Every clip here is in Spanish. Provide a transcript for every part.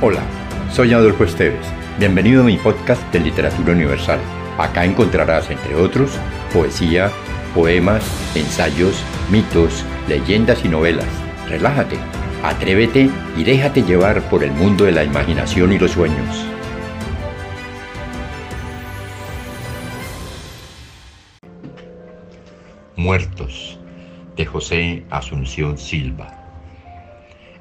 Hola, soy Adolfo Esteves. Bienvenido a mi podcast de Literatura Universal. Acá encontrarás, entre otros, poesía, poemas, ensayos, mitos, leyendas y novelas. Relájate, atrévete y déjate llevar por el mundo de la imaginación y los sueños. Muertos de José Asunción Silva.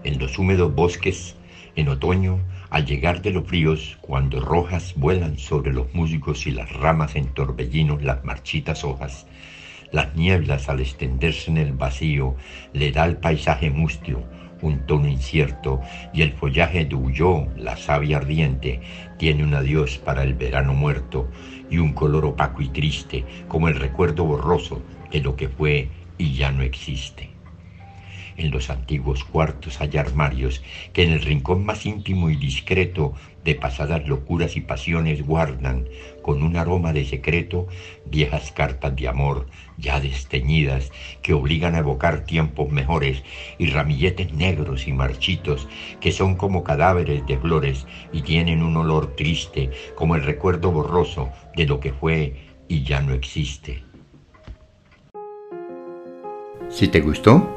En los húmedos bosques en otoño, al llegar de los fríos, cuando rojas vuelan sobre los musgos y las ramas en torbellinos las marchitas hojas, las nieblas al extenderse en el vacío le da al paisaje mustio un tono incierto y el follaje de huyó, la savia ardiente, tiene un adiós para el verano muerto y un color opaco y triste como el recuerdo borroso de lo que fue y ya no existe. En los antiguos cuartos hay armarios que en el rincón más íntimo y discreto de pasadas locuras y pasiones guardan con un aroma de secreto viejas cartas de amor ya desteñidas que obligan a evocar tiempos mejores y ramilletes negros y marchitos que son como cadáveres de flores y tienen un olor triste como el recuerdo borroso de lo que fue y ya no existe. Si te gustó,